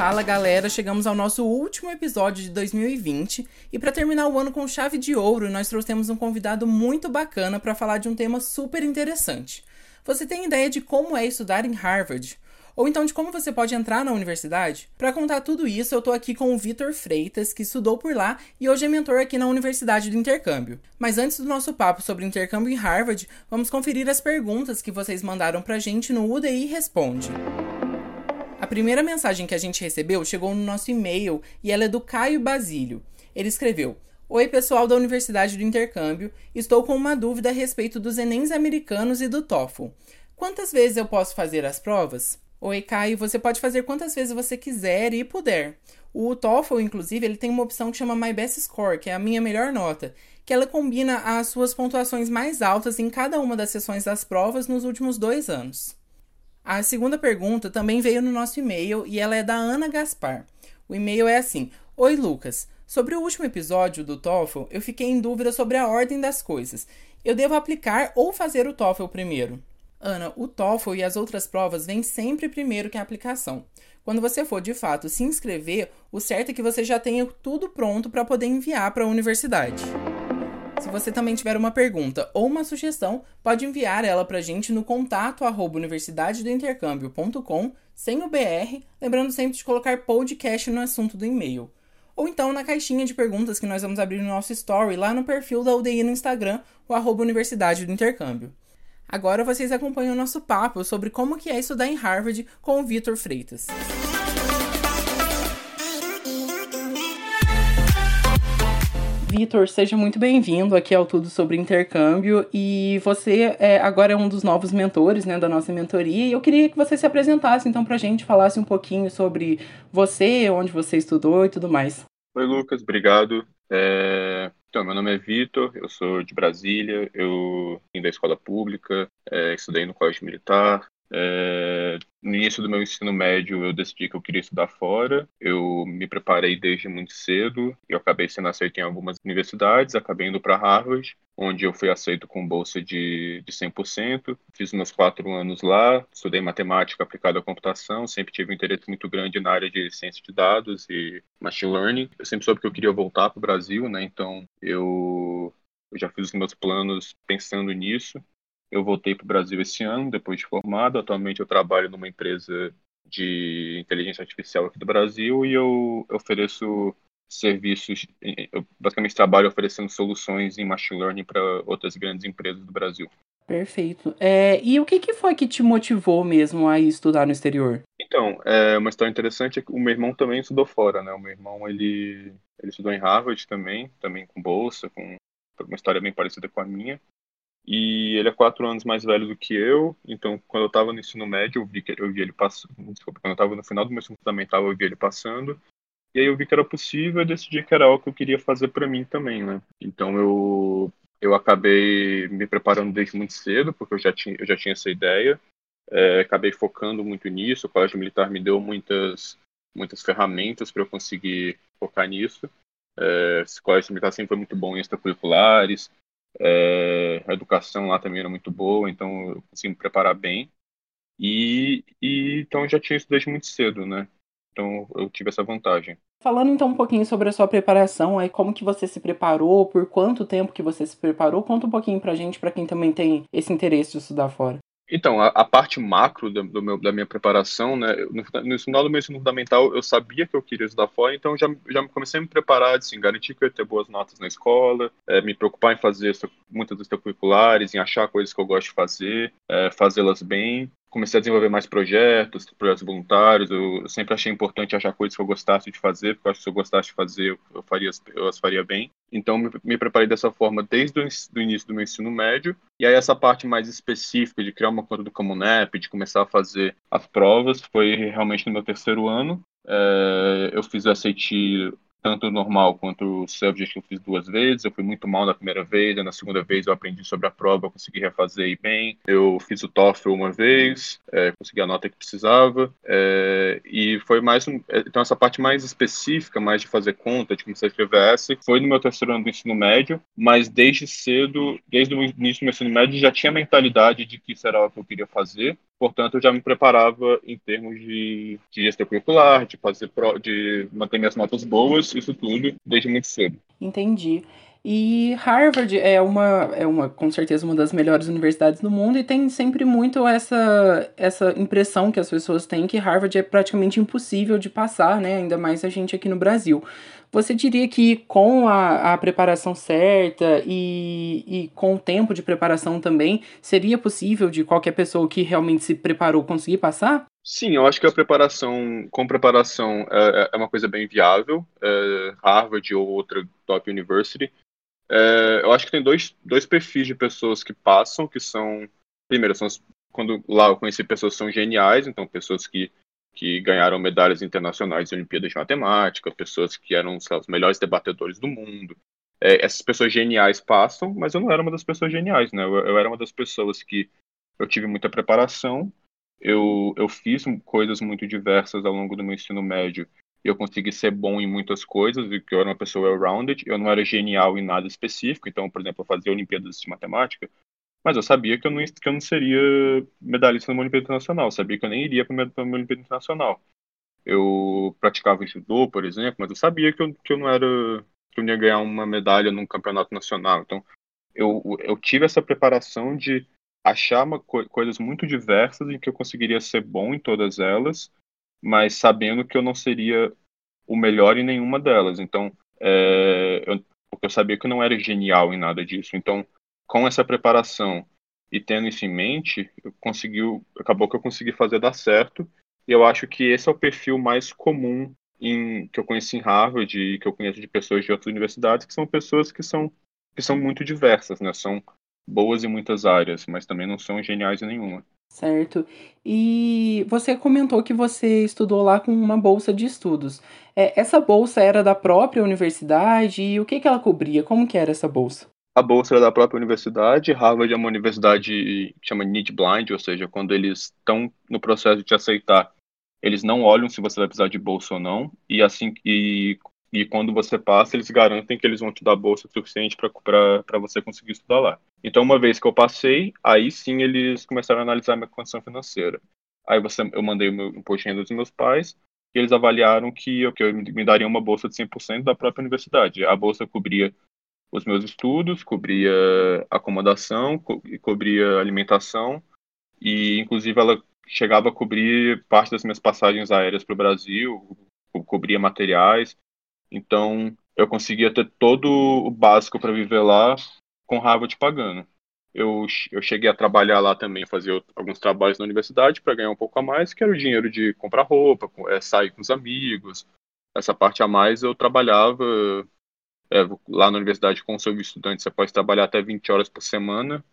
Fala galera, chegamos ao nosso último episódio de 2020 e para terminar o ano com chave de ouro, nós trouxemos um convidado muito bacana para falar de um tema super interessante. Você tem ideia de como é estudar em Harvard? Ou então de como você pode entrar na universidade? Para contar tudo isso, eu tô aqui com o Vitor Freitas, que estudou por lá e hoje é mentor aqui na Universidade do Intercâmbio. Mas antes do nosso papo sobre intercâmbio em Harvard, vamos conferir as perguntas que vocês mandaram pra gente no UDI Responde. A primeira mensagem que a gente recebeu chegou no nosso e-mail e ela é do Caio Basílio. Ele escreveu: Oi, pessoal da Universidade do Intercâmbio. Estou com uma dúvida a respeito dos Enems americanos e do TOEFL. Quantas vezes eu posso fazer as provas? Oi, Caio, você pode fazer quantas vezes você quiser e puder. O TOEFL, inclusive, ele tem uma opção que chama My Best Score, que é a minha melhor nota, que ela combina as suas pontuações mais altas em cada uma das sessões das provas nos últimos dois anos. A segunda pergunta também veio no nosso e-mail e ela é da Ana Gaspar. O e-mail é assim: Oi, Lucas. Sobre o último episódio do TOEFL, eu fiquei em dúvida sobre a ordem das coisas. Eu devo aplicar ou fazer o TOEFL primeiro? Ana, o TOEFL e as outras provas vêm sempre primeiro que a aplicação. Quando você for de fato se inscrever, o certo é que você já tenha tudo pronto para poder enviar para a universidade. Se você também tiver uma pergunta ou uma sugestão, pode enviar ela para a gente no contato arroba universidadedointercâmbio.com, sem o BR, lembrando sempre de colocar podcast no assunto do e-mail. Ou então na caixinha de perguntas que nós vamos abrir no nosso story lá no perfil da UDI no Instagram, o arroba Universidade do Intercâmbio. Agora vocês acompanham o nosso papo sobre como que é estudar em Harvard com o Vitor Freitas. Vitor, seja muito bem-vindo aqui ao Tudo sobre Intercâmbio. E você é, agora é um dos novos mentores né, da nossa mentoria. E eu queria que você se apresentasse então para a gente, falasse um pouquinho sobre você, onde você estudou e tudo mais. Oi, Lucas, obrigado. É... Então, meu nome é Vitor, eu sou de Brasília, eu vim da escola pública, é, estudei no colégio militar, é, no início do meu ensino médio, eu decidi que eu queria estudar fora. Eu me preparei desde muito cedo. Eu acabei sendo aceito em algumas universidades, acabei indo para Harvard, onde eu fui aceito com bolsa de, de 100%. Fiz meus quatro anos lá, estudei matemática aplicada à computação, sempre tive um interesse muito grande na área de ciência de dados e machine learning. Eu sempre soube que eu queria voltar para o Brasil, né? Então eu eu já fiz os meus planos pensando nisso. Eu voltei para o Brasil esse ano, depois de formado. Atualmente eu trabalho numa empresa de inteligência artificial aqui do Brasil e eu ofereço serviços, eu basicamente trabalho oferecendo soluções em machine learning para outras grandes empresas do Brasil. Perfeito. É, e o que, que foi que te motivou mesmo a estudar no exterior? Então, é uma história interessante é que o meu irmão também estudou fora, né? O meu irmão, ele, ele estudou em Harvard também, também com bolsa, com uma história bem parecida com a minha. E ele é quatro anos mais velho do que eu, então quando eu estava no ensino médio, eu vi, que, eu vi ele passando. Desculpa, quando eu estava no final do meu ensino fundamental, eu vi ele passando. E aí eu vi que era possível e decidi que era algo que eu queria fazer para mim também, né? Então eu, eu acabei me preparando desde muito cedo, porque eu já tinha, eu já tinha essa ideia. É, acabei focando muito nisso. O Colégio Militar me deu muitas, muitas ferramentas para eu conseguir focar nisso. É, Colégio Militar sempre foi muito bom em extracurriculares, é, a educação lá também era muito boa, então eu consegui me preparar bem. E, e então eu já tinha isso desde muito cedo, né? Então eu tive essa vantagem. Falando então um pouquinho sobre a sua preparação, aí como que você se preparou, por quanto tempo que você se preparou, conta um pouquinho pra gente, para quem também tem esse interesse de estudar fora. Então, a, a, parte macro do, do meu, da minha preparação, né, no, no, final do meu ensino fundamental, eu sabia que eu queria estudar fora, então já, já comecei a me preparar, assim, garantir que eu ia ter boas notas na escola, é, me preocupar em fazer muitas extracurriculares, em achar coisas que eu gosto de fazer, é, fazê-las bem, comecei a desenvolver mais projetos, projetos voluntários. Eu sempre achei importante achar coisas que eu gostasse de fazer, porque eu acho que se eu gostasse de fazer, eu, faria, eu as faria bem. Então, me, me preparei dessa forma desde o início do meu ensino médio. E aí, essa parte mais específica de criar uma conta do Comunep, de começar a fazer as provas, foi realmente no meu terceiro ano. É, eu fiz o SAT tanto o normal quanto o subject eu fiz duas vezes. Eu fui muito mal na primeira vez, na segunda vez eu aprendi sobre a prova, eu consegui refazer e bem. Eu fiz o TOEFL uma vez, é, consegui a nota que precisava, é, e foi mais um, é, então essa parte mais específica, mais de fazer conta, de começar a escrever essa, foi no meu terceiro ano do ensino médio, mas desde cedo, desde o início do meu ensino médio, já tinha a mentalidade de que isso era o que eu queria fazer. Portanto, eu já me preparava em termos de, de gestão curricular, de fazer de manter minhas notas boas, isso tudo desde muito cedo. Entendi. E Harvard é uma, é uma, com certeza, uma das melhores universidades do mundo e tem sempre muito essa, essa impressão que as pessoas têm que Harvard é praticamente impossível de passar, né? Ainda mais a gente aqui no Brasil. Você diria que com a, a preparação certa e, e com o tempo de preparação também, seria possível de qualquer pessoa que realmente se preparou conseguir passar? Sim, eu acho que a preparação, com preparação, é, é uma coisa bem viável. É, Harvard ou outra top university. É, eu acho que tem dois, dois perfis de pessoas que passam, que são, primeiro, são quando lá eu conheci pessoas que são geniais, então pessoas que que ganharam medalhas internacionais de Olimpíadas de Matemática, pessoas que eram os melhores debatedores do mundo. É, essas pessoas geniais passam, mas eu não era uma das pessoas geniais, né? Eu, eu, era uma das pessoas que eu tive muita preparação, eu, eu fiz coisas muito diversas ao longo do meu ensino médio e eu consegui ser bom em muitas coisas, e que eu era uma pessoa well-rounded, eu não era genial em nada específico, então, por exemplo, eu fazia Olimpíadas de Matemática, mas eu sabia que eu não, que eu não seria medalhista numa Olimpíada Internacional, eu sabia que eu nem iria para uma Olimpíada Internacional. Eu praticava judô, por exemplo, mas eu sabia que eu, que eu não era que eu ia ganhar uma medalha num campeonato nacional. Então, eu, eu tive essa preparação de achar uma, coisas muito diversas em que eu conseguiria ser bom em todas elas, mas sabendo que eu não seria o melhor em nenhuma delas. Então, é, eu, eu sabia que eu não era genial em nada disso. Então, com essa preparação e tendo isso em mente, eu consegui, acabou que eu consegui fazer dar certo. E eu acho que esse é o perfil mais comum em, que eu conheci em Harvard e que eu conheço de pessoas de outras universidades, que são pessoas que são, que são muito diversas, né? São boas em muitas áreas, mas também não são geniais em nenhuma. Certo. E você comentou que você estudou lá com uma bolsa de estudos. É, essa bolsa era da própria universidade e o que, que ela cobria? Como que era essa bolsa? A bolsa era da própria universidade. Harvard é uma universidade que chama need blind, ou seja, quando eles estão no processo de te aceitar, eles não olham se você vai precisar de bolsa ou não. E assim e, e quando você passa, eles garantem que eles vão te dar bolsa suficiente para você conseguir estudar lá. Então, uma vez que eu passei, aí sim eles começaram a analisar minha condição financeira. Aí você, eu mandei o meu imposto de renda dos meus pais e eles avaliaram que que eu me daria uma bolsa de 100% da própria universidade. A bolsa cobria os meus estudos, cobria acomodação, co cobria alimentação e, inclusive, ela chegava a cobrir parte das minhas passagens aéreas para o Brasil, co cobria materiais. Então, eu conseguia ter todo o básico para viver lá com Harvard pagando. Eu, eu cheguei a trabalhar lá também, fazer alguns trabalhos na universidade para ganhar um pouco a mais, que era o dinheiro de comprar roupa, é, sair com os amigos. Essa parte a mais eu trabalhava é, lá na universidade, com o seu estudante, você pode trabalhar até 20 horas por semana.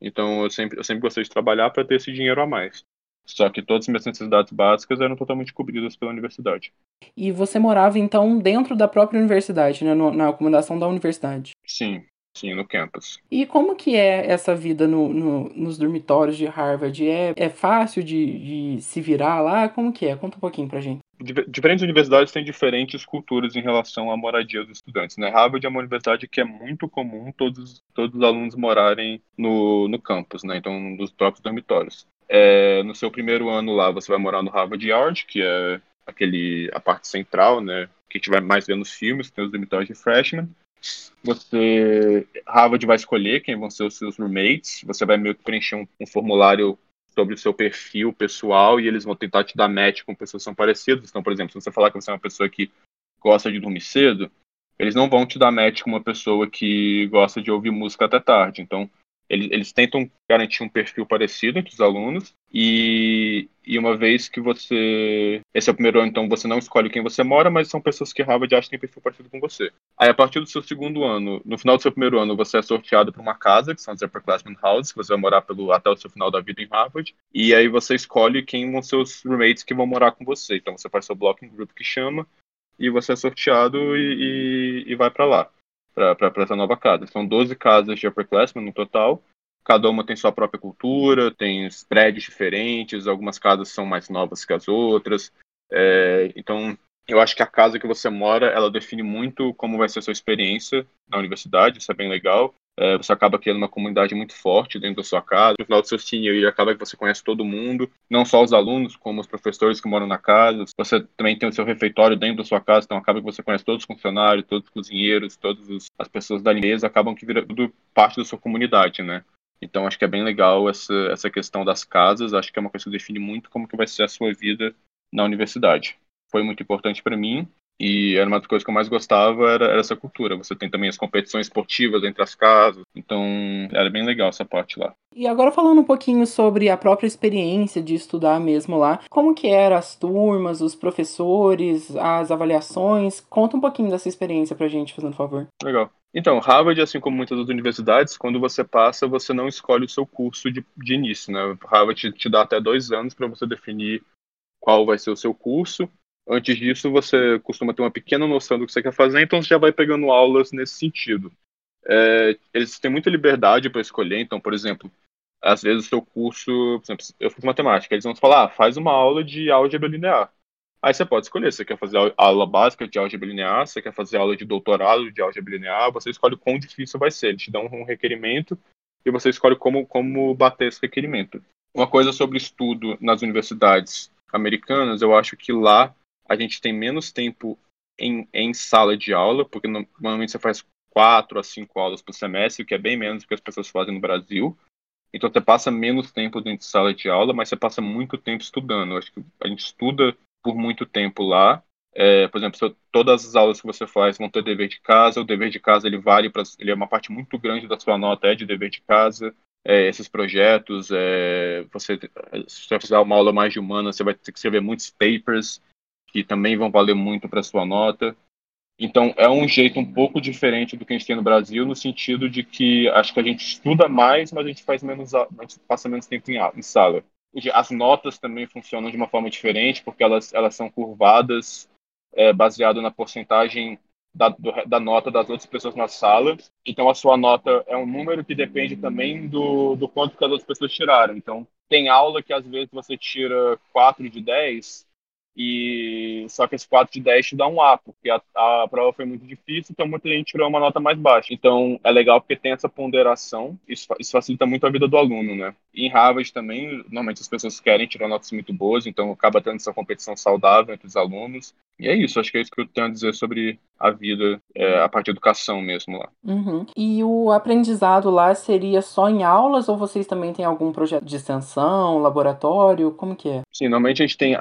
Então, eu sempre, eu sempre gostei de trabalhar para ter esse dinheiro a mais. Só que todas as minhas necessidades básicas eram totalmente cobridas pela universidade. E você morava, então, dentro da própria universidade, né? na acomodação da universidade? Sim, sim, no campus. E como que é essa vida no, no nos dormitórios de Harvard? É, é fácil de, de se virar lá? Como que é? Conta um pouquinho pra gente diferentes universidades têm diferentes culturas em relação à moradia dos estudantes. Né? Harvard é uma universidade que é muito comum todos, todos os alunos morarem no, no campus, né? então nos próprios dormitórios. É, no seu primeiro ano lá, você vai morar no Harvard Yard, que é aquele, a parte central, né? que a gente vai mais ver nos filmes, tem os dormitórios de freshman. Você, Harvard vai escolher quem vão ser os seus roommates, você vai meio que preencher um, um formulário sobre o seu perfil pessoal e eles vão tentar te dar match com pessoas que são parecidas. Então, por exemplo, se você falar que você é uma pessoa que gosta de dormir cedo, eles não vão te dar match com uma pessoa que gosta de ouvir música até tarde. Então, eles, eles tentam garantir um perfil parecido entre os alunos e, e uma vez que você. Esse é o primeiro ano, então você não escolhe quem você mora, mas são pessoas que Harvard acha que tem perfil parecido com você. Aí, a partir do seu segundo ano, no final do seu primeiro ano, você é sorteado para uma casa, que são as Upperclassmen Houses, que você vai morar pelo, até o seu final da vida em Harvard. E aí você escolhe quem vão ser os roommates que vão morar com você. Então você faz seu blocking group que chama, e você é sorteado e, e, e vai para lá, para essa nova casa. São 12 casas de upperclassmen no total. Cada uma tem sua própria cultura, tem prédios diferentes, algumas casas são mais novas que as outras. É, então, eu acho que a casa que você mora, ela define muito como vai ser a sua experiência na universidade, isso é bem legal. É, você acaba criando uma comunidade muito forte dentro da sua casa. No final do seu senior acaba que você conhece todo mundo, não só os alunos, como os professores que moram na casa. Você também tem o seu refeitório dentro da sua casa, então acaba que você conhece todos os funcionários, todos os cozinheiros, todas as pessoas da limpeza, acabam que virando parte da sua comunidade, né? Então acho que é bem legal essa, essa questão das casas, acho que é uma coisa que define muito como que vai ser a sua vida na universidade. Foi muito importante para mim e era uma das coisas que eu mais gostava, era, era, essa cultura. Você tem também as competições esportivas entre as casas. Então, era bem legal essa parte lá. E agora falando um pouquinho sobre a própria experiência de estudar mesmo lá, como que eram as turmas, os professores, as avaliações? Conta um pouquinho dessa experiência pra gente, fazendo favor. Legal. Então, Harvard, assim como muitas outras universidades, quando você passa, você não escolhe o seu curso de, de início, né? Harvard te, te dá até dois anos para você definir qual vai ser o seu curso Antes disso, você costuma ter uma pequena noção do que você quer fazer, então você já vai pegando aulas nesse sentido. É, eles têm muita liberdade para escolher, então, por exemplo, às vezes o seu curso, por exemplo, eu fiz matemática, eles vão falar, ah, faz uma aula de álgebra linear. Aí você pode escolher, você quer fazer aula básica de álgebra linear, você quer fazer aula de doutorado de álgebra linear, você escolhe quão difícil vai ser, eles te dão um requerimento e você escolhe como, como bater esse requerimento. Uma coisa sobre estudo nas universidades americanas, eu acho que lá a gente tem menos tempo em, em sala de aula, porque normalmente você faz quatro a cinco aulas por semestre, o que é bem menos do que as pessoas fazem no Brasil. Então você passa menos tempo dentro de sala de aula, mas você passa muito tempo estudando. Eu acho que a gente estuda por muito tempo lá. É, por exemplo, todas as aulas que você faz vão ter dever de casa. O dever de casa ele vale para, ele é uma parte muito grande da sua nota é de dever de casa. É, esses projetos, é, você se você fizer uma aula mais de humana, você vai ter que escrever muitos papers que também vão valer muito para sua nota. Então, é um jeito um pouco diferente do que a gente tem no Brasil, no sentido de que acho que a gente estuda mais, mas a gente faz menos, a gente passa menos tempo em, em sala. As notas também funcionam de uma forma diferente, porque elas, elas são curvadas é, baseado na porcentagem da, do, da nota das outras pessoas na sala. Então, a sua nota é um número que depende também do, do quanto que as outras pessoas tiraram. Então, tem aula que às vezes você tira 4 de 10, e só que esse 4 de 10 te dá um A, porque a, a prova foi muito difícil, então muita gente tirou uma nota mais baixa. Então é legal porque tem essa ponderação, isso, isso facilita muito a vida do aluno, né? Em Harvard também, normalmente as pessoas querem tirar notas muito boas, então acaba tendo essa competição saudável entre os alunos. E é isso, acho que é isso que eu tenho a dizer sobre a vida, é, a parte de educação mesmo lá. Uhum. E o aprendizado lá seria só em aulas ou vocês também têm algum projeto de extensão, laboratório? Como que é? Sim, normalmente a gente tem a,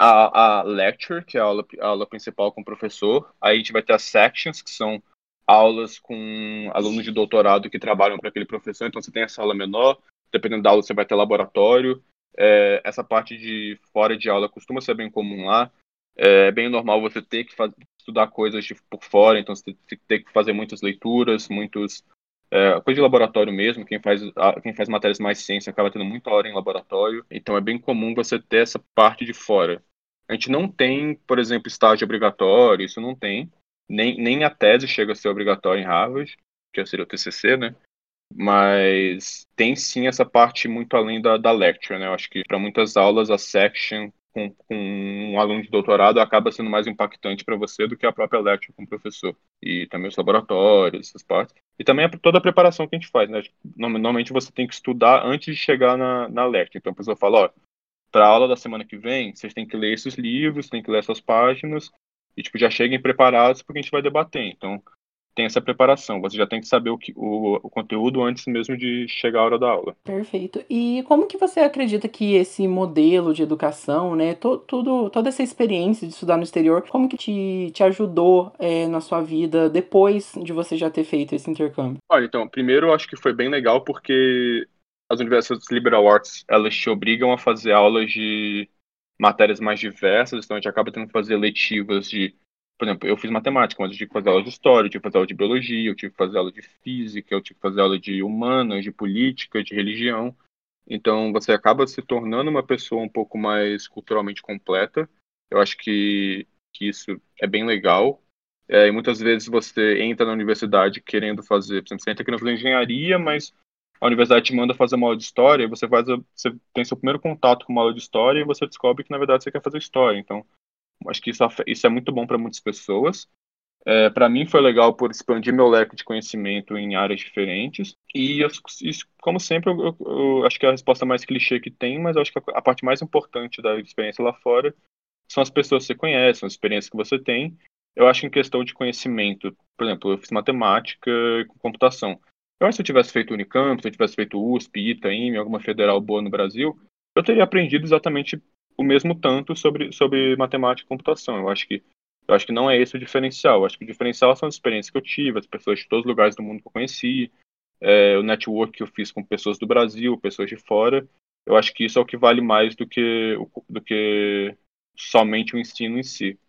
a lecture, que é a aula, a aula principal com o professor. Aí a gente vai ter as sections, que são aulas com alunos de doutorado que trabalham para aquele professor. Então você tem essa aula menor, dependendo da aula você vai ter laboratório. É, essa parte de fora de aula costuma ser bem comum lá. É bem normal você ter que estudar coisas de, por fora, então você tem que fazer muitas leituras, muitos é, coisa de laboratório mesmo, quem faz, quem faz matérias mais ciência acaba tendo muita hora em laboratório, então é bem comum você ter essa parte de fora. A gente não tem, por exemplo, estágio obrigatório, isso não tem, nem, nem a tese chega a ser obrigatória em Harvard, que seria o TCC, né? Mas tem sim essa parte muito além da, da lecture, né? Eu acho que para muitas aulas a section com, com, um aluno de doutorado acaba sendo mais impactante para você do que a própria lecture com o professor. E também os laboratórios, essas partes. E também toda a preparação que a gente faz, né? Normalmente você tem que estudar antes de chegar na, na lecture. Então a pessoa fala, ó, para a aula da semana que vem, vocês têm que ler esses livros, têm que ler essas páginas, e tipo, já cheguem preparados porque a gente vai debater. Então, tem essa preparação. Você já tem que saber o, que, o, o, conteúdo antes mesmo de chegar a hora da aula. Perfeito. E como que você acredita que esse modelo de educação, né, to, tudo, toda essa experiência de estudar no exterior, como que te, te ajudou é, na sua vida depois de você já ter feito esse intercâmbio? Olha, então, primeiro eu acho que foi bem legal porque as universidades liberal arts, elas te obrigam a fazer aulas de matérias mais diversas, então a gente acaba tendo que fazer letivas de por exemplo, eu fiz matemática, mas eu tive que fazer aula de história, eu tive que fazer aula de biologia, eu tive que fazer aula de física, eu tive que fazer aula de humanas, de política, de religião. Então, você acaba se tornando uma pessoa um pouco mais culturalmente completa. Eu acho que, que isso é bem legal. É, e muitas vezes você entra na universidade querendo fazer, por exemplo, você entra querendo fazer engenharia, mas a universidade te manda fazer uma aula de história, e você faz, você tem seu primeiro contato com uma aula de história e você descobre que na verdade você quer fazer história. Então, acho que isso, isso é muito bom para muitas pessoas. É, para mim foi legal por expandir meu leque de conhecimento em áreas diferentes. E, eu, como sempre, eu, eu, acho que é a resposta mais clichê que tem, mas acho que a, parte mais importante da experiência lá fora são as pessoas que você conhece, as experiências que você tem. Eu acho que em questão de conhecimento, por exemplo, eu fiz matemática com computação. Eu acho que se eu tivesse feito Unicamp, se eu tivesse feito USP, Itaim, alguma federal boa no Brasil, eu teria aprendido exatamente o mesmo tanto sobre, sobre matemática e computação. Eu acho que eu acho que não é esse o diferencial. Eu acho que o diferencial são as experiências que eu tive, as pessoas de todos os lugares do mundo que eu conheci, é, o network que eu fiz com pessoas do Brasil, pessoas de fora. Eu acho que isso é o que vale mais do que, do que somente o ensino em si.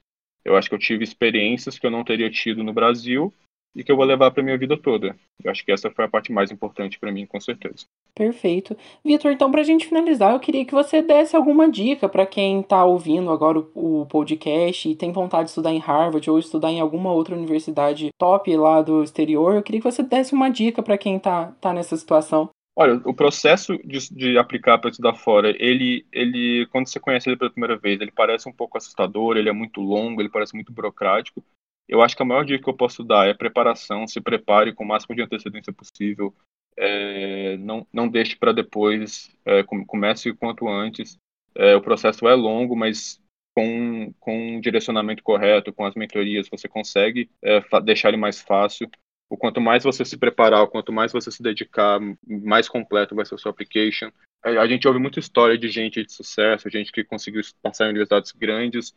Eu acho que eu tive experiências que eu não teria tido no Brasil e que eu vou levar para minha vida toda. Eu acho que essa foi a parte mais importante para mim, com certeza. Perfeito. Vitor, então, para a gente finalizar, eu queria que você desse alguma dica para quem está ouvindo agora o, o, podcast e tem vontade de estudar em Harvard ou estudar em alguma outra universidade top lá do exterior. Eu queria que você desse uma dica para quem está tá nessa situação. Olha, o processo de, de aplicar para estudar fora, ele, ele, quando você conhece ele pela primeira vez, ele parece um pouco assustador, ele é muito longo, ele parece muito burocrático. Eu acho que a maior dica que eu posso dar é preparação, se prepare com o máximo de antecedência possível, é, não, não deixe para depois, é, comece quanto antes. É, o processo é longo, mas com, com um direcionamento correto, com as mentorias, você consegue é, deixar ele mais fácil o quanto mais você se preparar, o quanto mais você se dedicar, mais completo vai ser o seu application. A gente ouve muita história de gente de sucesso, gente que conseguiu passar em universidades grandes.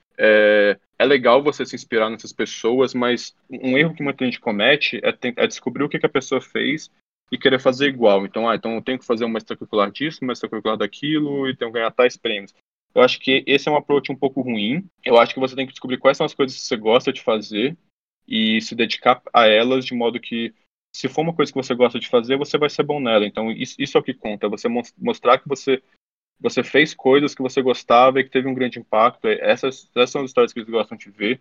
É, legal você se inspirar nessas pessoas, mas um erro que muita gente comete é, é descobrir o que, que, a pessoa fez e querer fazer igual. Então, ah, então eu tenho que fazer uma extracurricular disso, uma extracurricular daquilo, e tenho que ganhar tais prêmios. Eu acho que esse é um approach um pouco ruim. Eu acho que você tem que descobrir quais são as coisas que você gosta de fazer e se dedicar a elas de modo que se for uma coisa que você gosta de fazer, você vai ser bom nela. Então isso, isso é o que conta, você mostrar que você você fez coisas que você gostava e que teve um grande impacto. Essas, essas são as histórias que eles gostam de ver.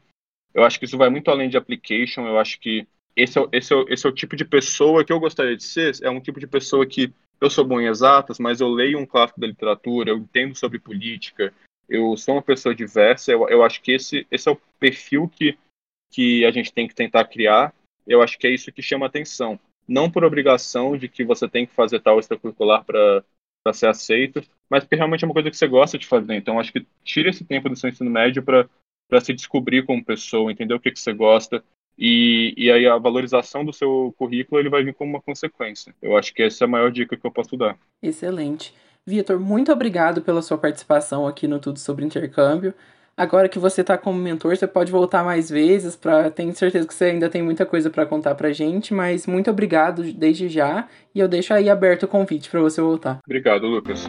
Eu acho que isso vai muito além de application. Eu acho que esse é, esse, é, esse é o tipo de pessoa que eu gostaria de ser. É um tipo de pessoa que eu sou bom em exatas, mas eu leio um clássico da literatura, eu entendo sobre política, eu sou uma pessoa diversa. Eu, eu acho que esse, esse é o perfil que que a gente tem que tentar criar. Eu acho que é isso que chama atenção. Não por obrigação de que você tem que fazer tal extracurricular para ser aceito, mas porque realmente é uma coisa que você gosta de fazer. Então, acho que tire esse tempo do seu ensino médio para se descobrir como pessoa, entender o que, que você gosta. E, e aí a valorização do seu currículo ele vai vir como uma consequência. Eu acho que essa é a maior dica que eu posso dar. Excelente. Vitor, muito obrigado pela sua participação aqui no Tudo sobre Intercâmbio. Agora que você tá como mentor, você pode voltar mais vezes para tenho certeza que você ainda tem muita coisa para contar pra gente, mas muito obrigado desde já e eu deixo aí aberto o convite para você voltar. Obrigado, Lucas.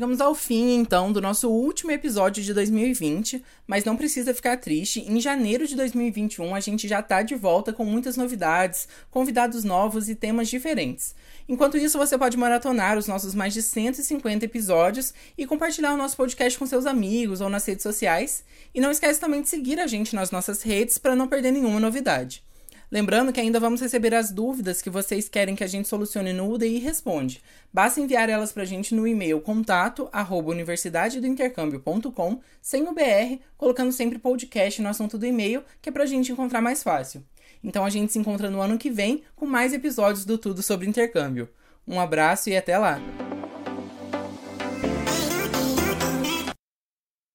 Chegamos ao fim, então, do nosso último episódio de 2020, mas não precisa ficar triste. Em janeiro de 2021, a gente já tá de volta com muitas novidades, convidados novos e temas diferentes. Enquanto isso, você pode maratonar os nossos mais de 150 episódios e compartilhar o nosso podcast com seus amigos ou nas redes sociais. E não esquece também de seguir a gente nas nossas redes para não perder nenhuma novidade. Lembrando que ainda vamos receber as dúvidas que vocês querem que a gente solucione no UDI Responde. Basta enviar elas para a gente no e-mail contato arroba sem o BR, colocando sempre podcast no assunto do e-mail, que é para a gente encontrar mais fácil. Então a gente se encontra no ano que vem com mais episódios do Tudo sobre Intercâmbio. Um abraço e até lá!